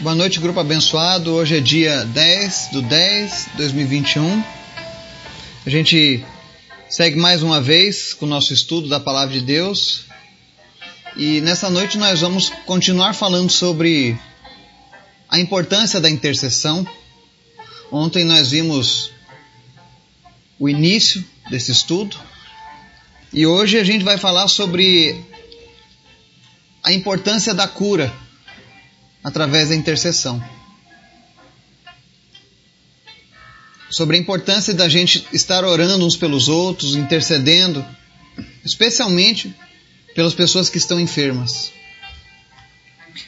Boa noite, grupo abençoado. Hoje é dia 10 do 10 de 2021. A gente segue mais uma vez com o nosso estudo da Palavra de Deus. E nessa noite nós vamos continuar falando sobre a importância da intercessão. Ontem nós vimos o início desse estudo. E hoje a gente vai falar sobre a importância da cura através da intercessão. Sobre a importância da gente estar orando uns pelos outros, intercedendo, especialmente pelas pessoas que estão enfermas.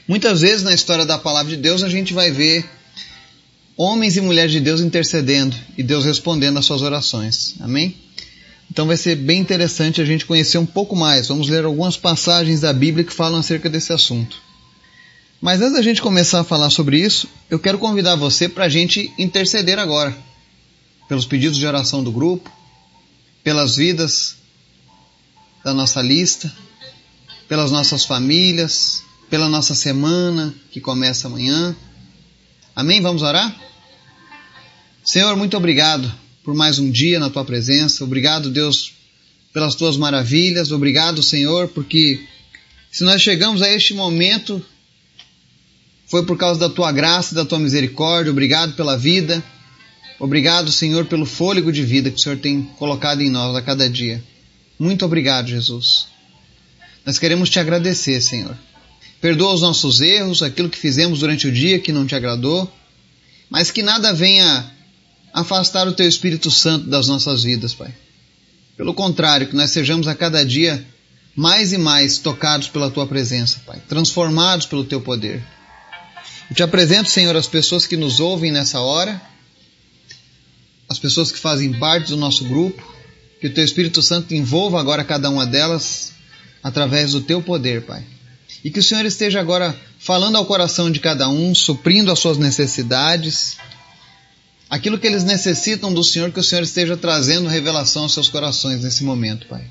Muitas vezes na história da palavra de Deus a gente vai ver homens e mulheres de Deus intercedendo e Deus respondendo às suas orações. Amém? Então vai ser bem interessante a gente conhecer um pouco mais. Vamos ler algumas passagens da Bíblia que falam acerca desse assunto. Mas antes da gente começar a falar sobre isso, eu quero convidar você para a gente interceder agora, pelos pedidos de oração do grupo, pelas vidas da nossa lista, pelas nossas famílias, pela nossa semana que começa amanhã. Amém? Vamos orar? Senhor, muito obrigado por mais um dia na tua presença. Obrigado, Deus, pelas tuas maravilhas. Obrigado, Senhor, porque se nós chegamos a este momento foi por causa da tua graça e da tua misericórdia. Obrigado pela vida. Obrigado, Senhor, pelo fôlego de vida que o Senhor tem colocado em nós a cada dia. Muito obrigado, Jesus. Nós queremos te agradecer, Senhor. Perdoa os nossos erros, aquilo que fizemos durante o dia que não te agradou, mas que nada venha afastar o teu Espírito Santo das nossas vidas, Pai. Pelo contrário, que nós sejamos a cada dia mais e mais tocados pela tua presença, Pai, transformados pelo teu poder. Eu te apresento, Senhor, as pessoas que nos ouvem nessa hora, as pessoas que fazem parte do nosso grupo, que o Teu Espírito Santo envolva agora cada uma delas através do Teu poder, Pai. E que o Senhor esteja agora falando ao coração de cada um, suprindo as suas necessidades, aquilo que eles necessitam do Senhor, que o Senhor esteja trazendo revelação aos seus corações nesse momento, Pai.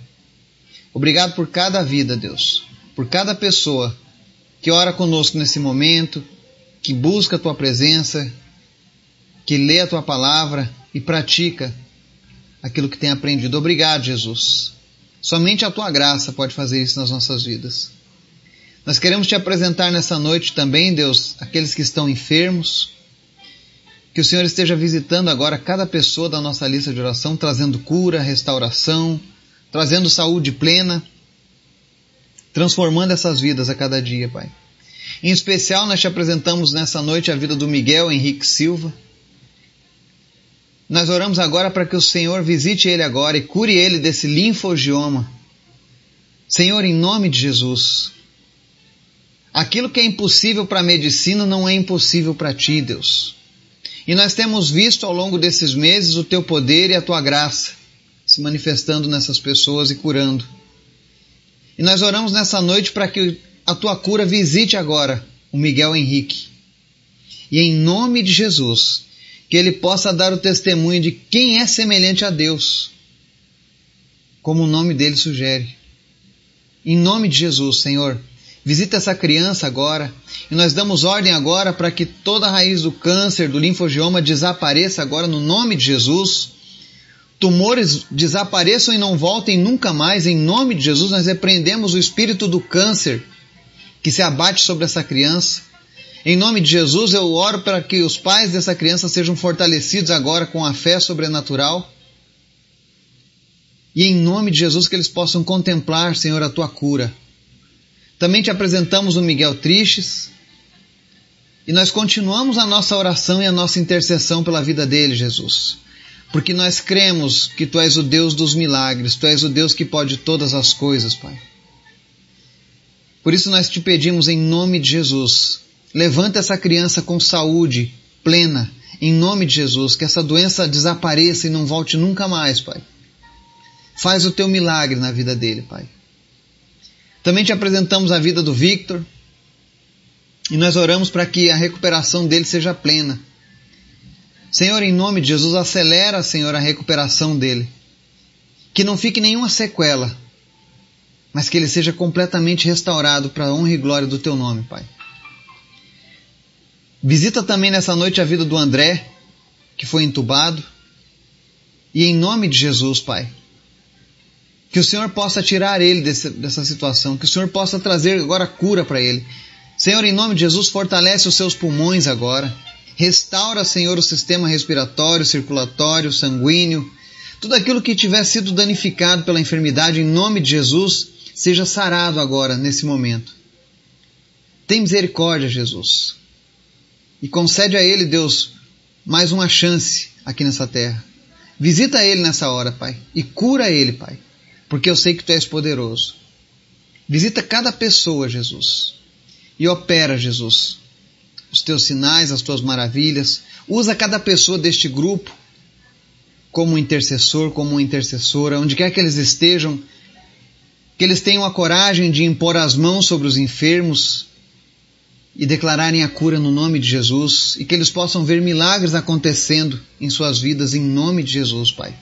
Obrigado por cada vida, Deus, por cada pessoa que ora conosco nesse momento, que busca a tua presença, que lê a tua palavra e pratica aquilo que tem aprendido. Obrigado, Jesus. Somente a tua graça pode fazer isso nas nossas vidas. Nós queremos te apresentar nessa noite também, Deus, aqueles que estão enfermos. Que o Senhor esteja visitando agora cada pessoa da nossa lista de oração, trazendo cura, restauração, trazendo saúde plena, transformando essas vidas a cada dia, Pai. Em especial, nós te apresentamos nessa noite a vida do Miguel Henrique Silva. Nós oramos agora para que o Senhor visite ele agora e cure ele desse linfogioma. Senhor, em nome de Jesus, aquilo que é impossível para a medicina não é impossível para ti, Deus. E nós temos visto ao longo desses meses o teu poder e a tua graça se manifestando nessas pessoas e curando. E nós oramos nessa noite para que a tua cura visite agora o Miguel Henrique. E em nome de Jesus, que ele possa dar o testemunho de quem é semelhante a Deus, como o nome dele sugere. Em nome de Jesus, Senhor, visita essa criança agora e nós damos ordem agora para que toda raiz do câncer, do linfogioma desapareça agora no nome de Jesus. Tumores desapareçam e não voltem nunca mais. Em nome de Jesus, nós repreendemos o espírito do câncer que se abate sobre essa criança. Em nome de Jesus, eu oro para que os pais dessa criança sejam fortalecidos agora com a fé sobrenatural. E em nome de Jesus, que eles possam contemplar, Senhor, a tua cura. Também te apresentamos o Miguel Tristes. E nós continuamos a nossa oração e a nossa intercessão pela vida dele, Jesus. Porque nós cremos que tu és o Deus dos milagres, tu és o Deus que pode todas as coisas, Pai. Por isso nós te pedimos em nome de Jesus, levanta essa criança com saúde plena, em nome de Jesus, que essa doença desapareça e não volte nunca mais, Pai. Faz o teu milagre na vida dele, Pai. Também te apresentamos a vida do Victor e nós oramos para que a recuperação dele seja plena. Senhor, em nome de Jesus, acelera, Senhor, a recuperação dele. Que não fique nenhuma sequela mas que ele seja completamente restaurado para a honra e glória do teu nome, Pai. Visita também nessa noite a vida do André, que foi entubado. E em nome de Jesus, Pai, que o Senhor possa tirar ele desse, dessa situação, que o Senhor possa trazer agora cura para ele. Senhor, em nome de Jesus, fortalece os seus pulmões agora. Restaura, Senhor, o sistema respiratório, circulatório, sanguíneo. Tudo aquilo que tiver sido danificado pela enfermidade, em nome de Jesus, seja sarado agora, nesse momento. Tem misericórdia, Jesus. E concede a ele, Deus, mais uma chance aqui nessa terra. Visita ele nessa hora, Pai, e cura ele, Pai porque eu sei que tu és poderoso. Visita cada pessoa, Jesus, e opera, Jesus, os teus sinais, as tuas maravilhas. Usa cada pessoa deste grupo como intercessor, como intercessora, onde quer que eles estejam, que eles tenham a coragem de impor as mãos sobre os enfermos e declararem a cura no nome de Jesus e que eles possam ver milagres acontecendo em suas vidas em nome de Jesus, Pai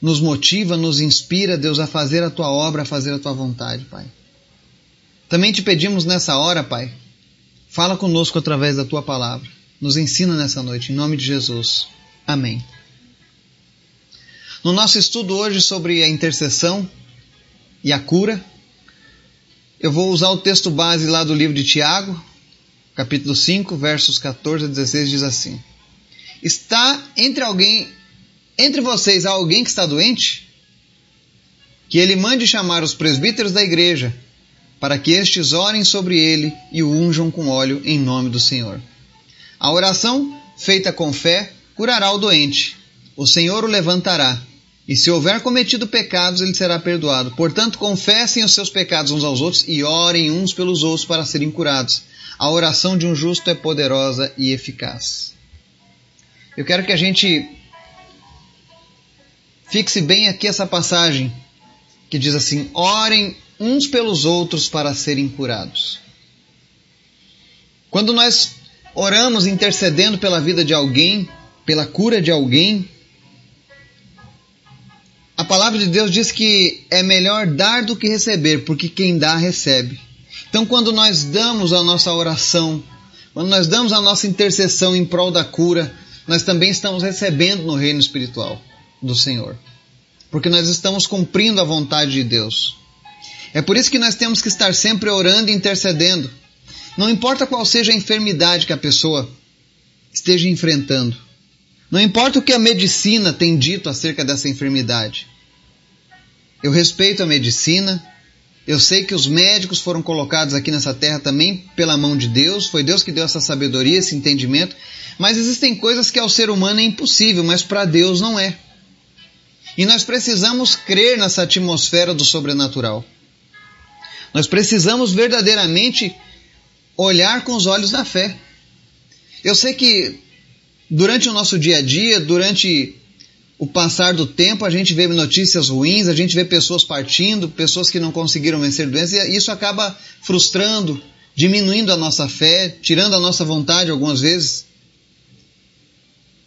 nos motiva, nos inspira, Deus, a fazer a tua obra, a fazer a tua vontade, Pai. Também te pedimos nessa hora, Pai, fala conosco através da tua palavra. Nos ensina nessa noite, em nome de Jesus. Amém. No nosso estudo hoje sobre a intercessão e a cura, eu vou usar o texto base lá do livro de Tiago, capítulo 5, versos 14 a 16, diz assim: Está entre alguém entre vocês há alguém que está doente? Que ele mande chamar os presbíteros da igreja, para que estes orem sobre ele e o unjam com óleo em nome do Senhor. A oração, feita com fé, curará o doente. O Senhor o levantará. E se houver cometido pecados, ele será perdoado. Portanto, confessem os seus pecados uns aos outros e orem uns pelos outros para serem curados. A oração de um justo é poderosa e eficaz. Eu quero que a gente Fixe bem aqui essa passagem que diz assim: orem uns pelos outros para serem curados. Quando nós oramos intercedendo pela vida de alguém, pela cura de alguém, a palavra de Deus diz que é melhor dar do que receber, porque quem dá recebe. Então, quando nós damos a nossa oração, quando nós damos a nossa intercessão em prol da cura, nós também estamos recebendo no reino espiritual do Senhor. Porque nós estamos cumprindo a vontade de Deus. É por isso que nós temos que estar sempre orando e intercedendo. Não importa qual seja a enfermidade que a pessoa esteja enfrentando. Não importa o que a medicina tem dito acerca dessa enfermidade. Eu respeito a medicina. Eu sei que os médicos foram colocados aqui nessa terra também pela mão de Deus. Foi Deus que deu essa sabedoria, esse entendimento. Mas existem coisas que ao ser humano é impossível, mas para Deus não é. E nós precisamos crer nessa atmosfera do sobrenatural. Nós precisamos verdadeiramente olhar com os olhos da fé. Eu sei que durante o nosso dia a dia, durante o passar do tempo, a gente vê notícias ruins, a gente vê pessoas partindo, pessoas que não conseguiram vencer doenças, e isso acaba frustrando, diminuindo a nossa fé, tirando a nossa vontade algumas vezes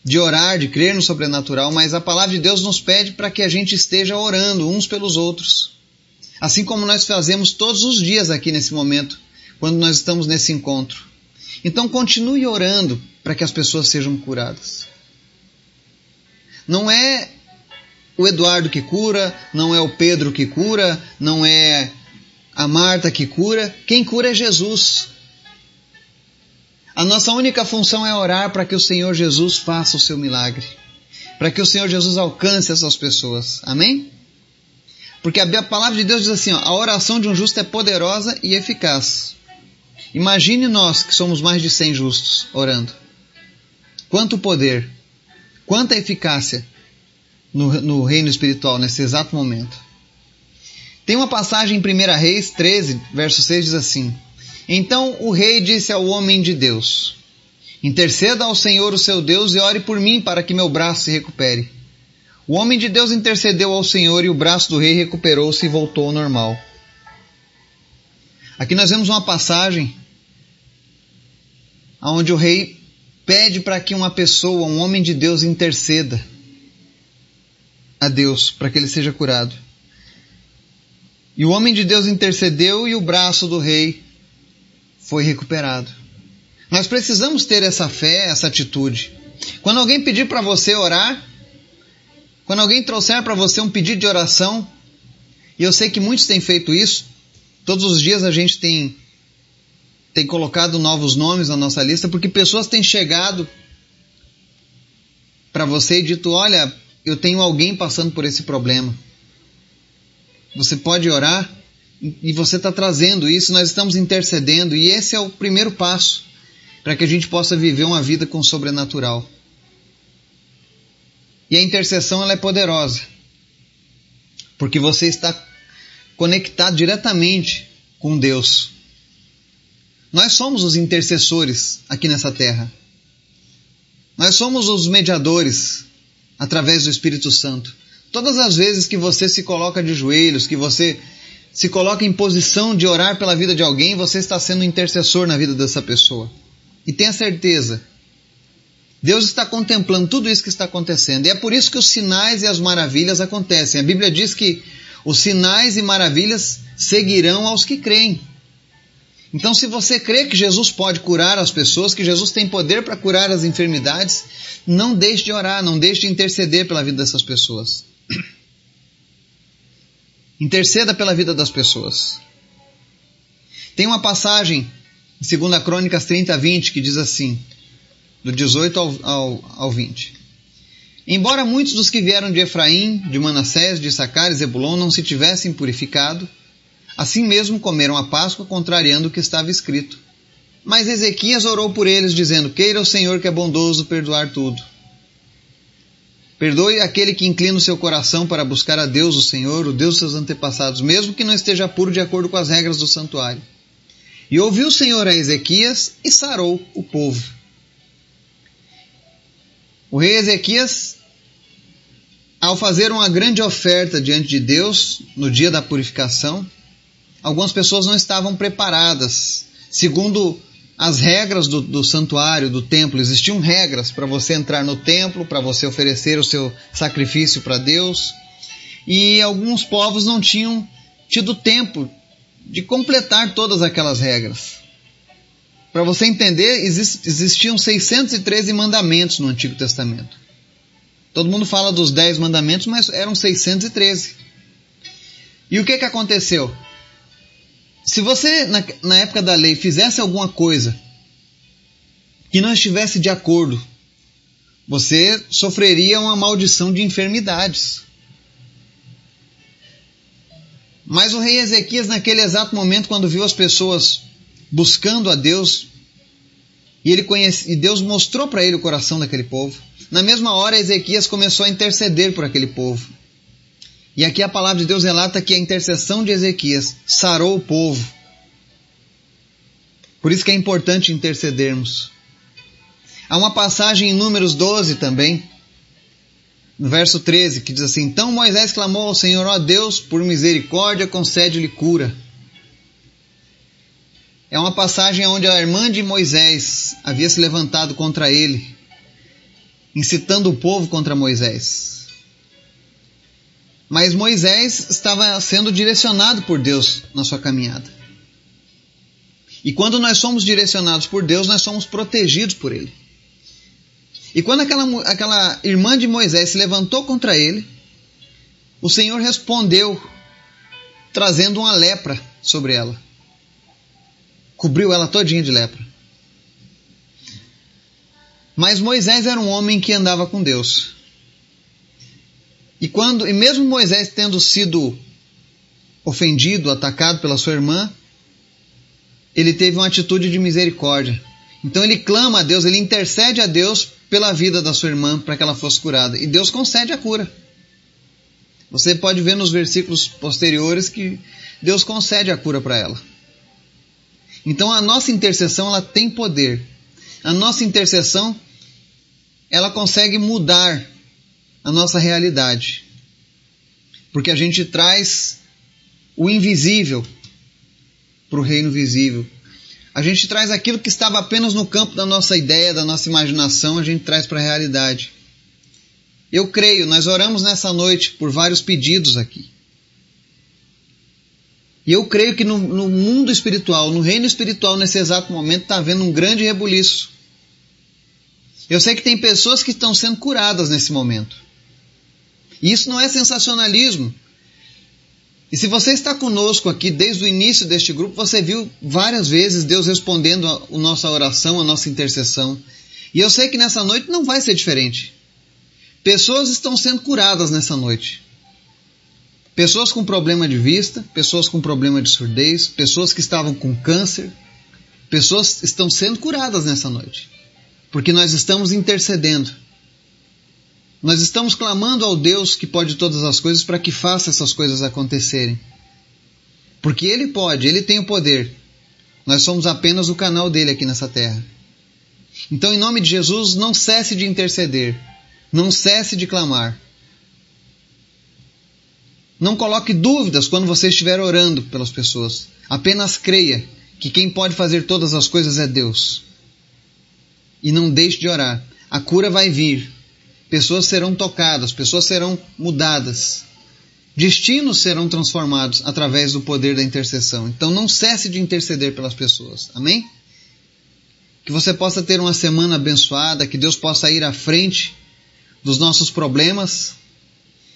de orar, de crer no sobrenatural, mas a palavra de Deus nos pede para que a gente esteja orando uns pelos outros. Assim como nós fazemos todos os dias aqui nesse momento, quando nós estamos nesse encontro. Então continue orando para que as pessoas sejam curadas. Não é o Eduardo que cura, não é o Pedro que cura, não é a Marta que cura, quem cura é Jesus. A nossa única função é orar para que o Senhor Jesus faça o seu milagre, para que o Senhor Jesus alcance essas pessoas. Amém? Porque a palavra de Deus diz assim: ó, a oração de um justo é poderosa e eficaz. Imagine nós que somos mais de 100 justos orando. Quanto poder, quanta eficácia no, no reino espiritual nesse exato momento. Tem uma passagem em 1 Reis 13, verso 6 diz assim: então o rei disse ao homem de Deus: Interceda ao Senhor, o seu Deus, e ore por mim para que meu braço se recupere. O homem de Deus intercedeu ao Senhor e o braço do rei recuperou-se e voltou ao normal. Aqui nós vemos uma passagem onde o rei pede para que uma pessoa, um homem de Deus, interceda a Deus para que ele seja curado. E o homem de Deus intercedeu e o braço do rei foi recuperado. Nós precisamos ter essa fé, essa atitude. Quando alguém pedir para você orar, quando alguém trouxer para você um pedido de oração, e eu sei que muitos têm feito isso, todos os dias a gente tem, tem colocado novos nomes na nossa lista, porque pessoas têm chegado para você e dito: Olha, eu tenho alguém passando por esse problema. Você pode orar e você está trazendo isso, nós estamos intercedendo, e esse é o primeiro passo para que a gente possa viver uma vida com sobrenatural. E a intercessão ela é poderosa, porque você está conectado diretamente com Deus. Nós somos os intercessores aqui nessa terra. Nós somos os mediadores através do Espírito Santo. Todas as vezes que você se coloca de joelhos, que você se coloca em posição de orar pela vida de alguém, você está sendo intercessor na vida dessa pessoa. E tenha certeza, Deus está contemplando tudo isso que está acontecendo. E é por isso que os sinais e as maravilhas acontecem. A Bíblia diz que os sinais e maravilhas seguirão aos que creem. Então, se você crê que Jesus pode curar as pessoas, que Jesus tem poder para curar as enfermidades, não deixe de orar, não deixe de interceder pela vida dessas pessoas. Interceda pela vida das pessoas. Tem uma passagem em 2 Crônicas 30, 20, que diz assim, do 18 ao, ao, ao 20. Embora muitos dos que vieram de Efraim, de Manassés, de Sacar e Zebulon não se tivessem purificado, assim mesmo comeram a Páscoa, contrariando o que estava escrito. Mas Ezequias orou por eles, dizendo: Queira o Senhor que é bondoso perdoar tudo. Perdoe aquele que inclina o seu coração para buscar a Deus, o Senhor, o Deus dos seus antepassados, mesmo que não esteja puro de acordo com as regras do santuário. E ouviu o Senhor a Ezequias e sarou o povo. O rei Ezequias, ao fazer uma grande oferta diante de Deus no dia da purificação, algumas pessoas não estavam preparadas. Segundo as regras do, do santuário, do templo, existiam regras para você entrar no templo, para você oferecer o seu sacrifício para Deus. E alguns povos não tinham tido tempo de completar todas aquelas regras. Para você entender, existiam 613 mandamentos no Antigo Testamento. Todo mundo fala dos 10 mandamentos, mas eram 613. E o que, que aconteceu? Se você, na, na época da lei, fizesse alguma coisa que não estivesse de acordo, você sofreria uma maldição de enfermidades. Mas o rei Ezequias, naquele exato momento, quando viu as pessoas buscando a Deus, e, ele conhece, e Deus mostrou para ele o coração daquele povo, na mesma hora Ezequias começou a interceder por aquele povo. E aqui a palavra de Deus relata que a intercessão de Ezequias sarou o povo. Por isso que é importante intercedermos. Há uma passagem em Números 12 também, no verso 13, que diz assim: Então Moisés clamou ao Senhor, ó Deus, por misericórdia, concede-lhe cura. É uma passagem onde a irmã de Moisés havia se levantado contra ele, incitando o povo contra Moisés. Mas Moisés estava sendo direcionado por Deus na sua caminhada. E quando nós somos direcionados por Deus, nós somos protegidos por Ele. E quando aquela, aquela irmã de Moisés se levantou contra ele, o Senhor respondeu, trazendo uma lepra sobre ela. Cobriu ela todinha de lepra. Mas Moisés era um homem que andava com Deus. E quando, e mesmo Moisés tendo sido ofendido, atacado pela sua irmã, ele teve uma atitude de misericórdia. Então ele clama a Deus, ele intercede a Deus pela vida da sua irmã para que ela fosse curada. E Deus concede a cura. Você pode ver nos versículos posteriores que Deus concede a cura para ela. Então a nossa intercessão ela tem poder. A nossa intercessão ela consegue mudar a nossa realidade. Porque a gente traz o invisível para o reino visível. A gente traz aquilo que estava apenas no campo da nossa ideia, da nossa imaginação, a gente traz para a realidade. Eu creio, nós oramos nessa noite por vários pedidos aqui. E eu creio que no, no mundo espiritual, no reino espiritual, nesse exato momento, está havendo um grande rebuliço. Eu sei que tem pessoas que estão sendo curadas nesse momento. E isso não é sensacionalismo. E se você está conosco aqui desde o início deste grupo, você viu várias vezes Deus respondendo a, nossa oração, a nossa intercessão. E eu sei que nessa noite não vai ser diferente. Pessoas estão sendo curadas nessa noite. Pessoas com problema de vista, pessoas com problema de surdez, pessoas que estavam com câncer, pessoas estão sendo curadas nessa noite. Porque nós estamos intercedendo. Nós estamos clamando ao Deus que pode todas as coisas para que faça essas coisas acontecerem. Porque Ele pode, Ele tem o poder. Nós somos apenas o canal dele aqui nessa terra. Então, em nome de Jesus, não cesse de interceder. Não cesse de clamar. Não coloque dúvidas quando você estiver orando pelas pessoas. Apenas creia que quem pode fazer todas as coisas é Deus. E não deixe de orar. A cura vai vir. Pessoas serão tocadas, pessoas serão mudadas. Destinos serão transformados através do poder da intercessão. Então não cesse de interceder pelas pessoas. Amém? Que você possa ter uma semana abençoada, que Deus possa ir à frente dos nossos problemas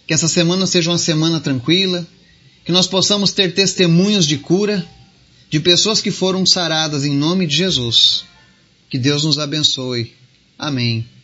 que essa semana seja uma semana tranquila, que nós possamos ter testemunhos de cura de pessoas que foram saradas em nome de Jesus. Que Deus nos abençoe. Amém.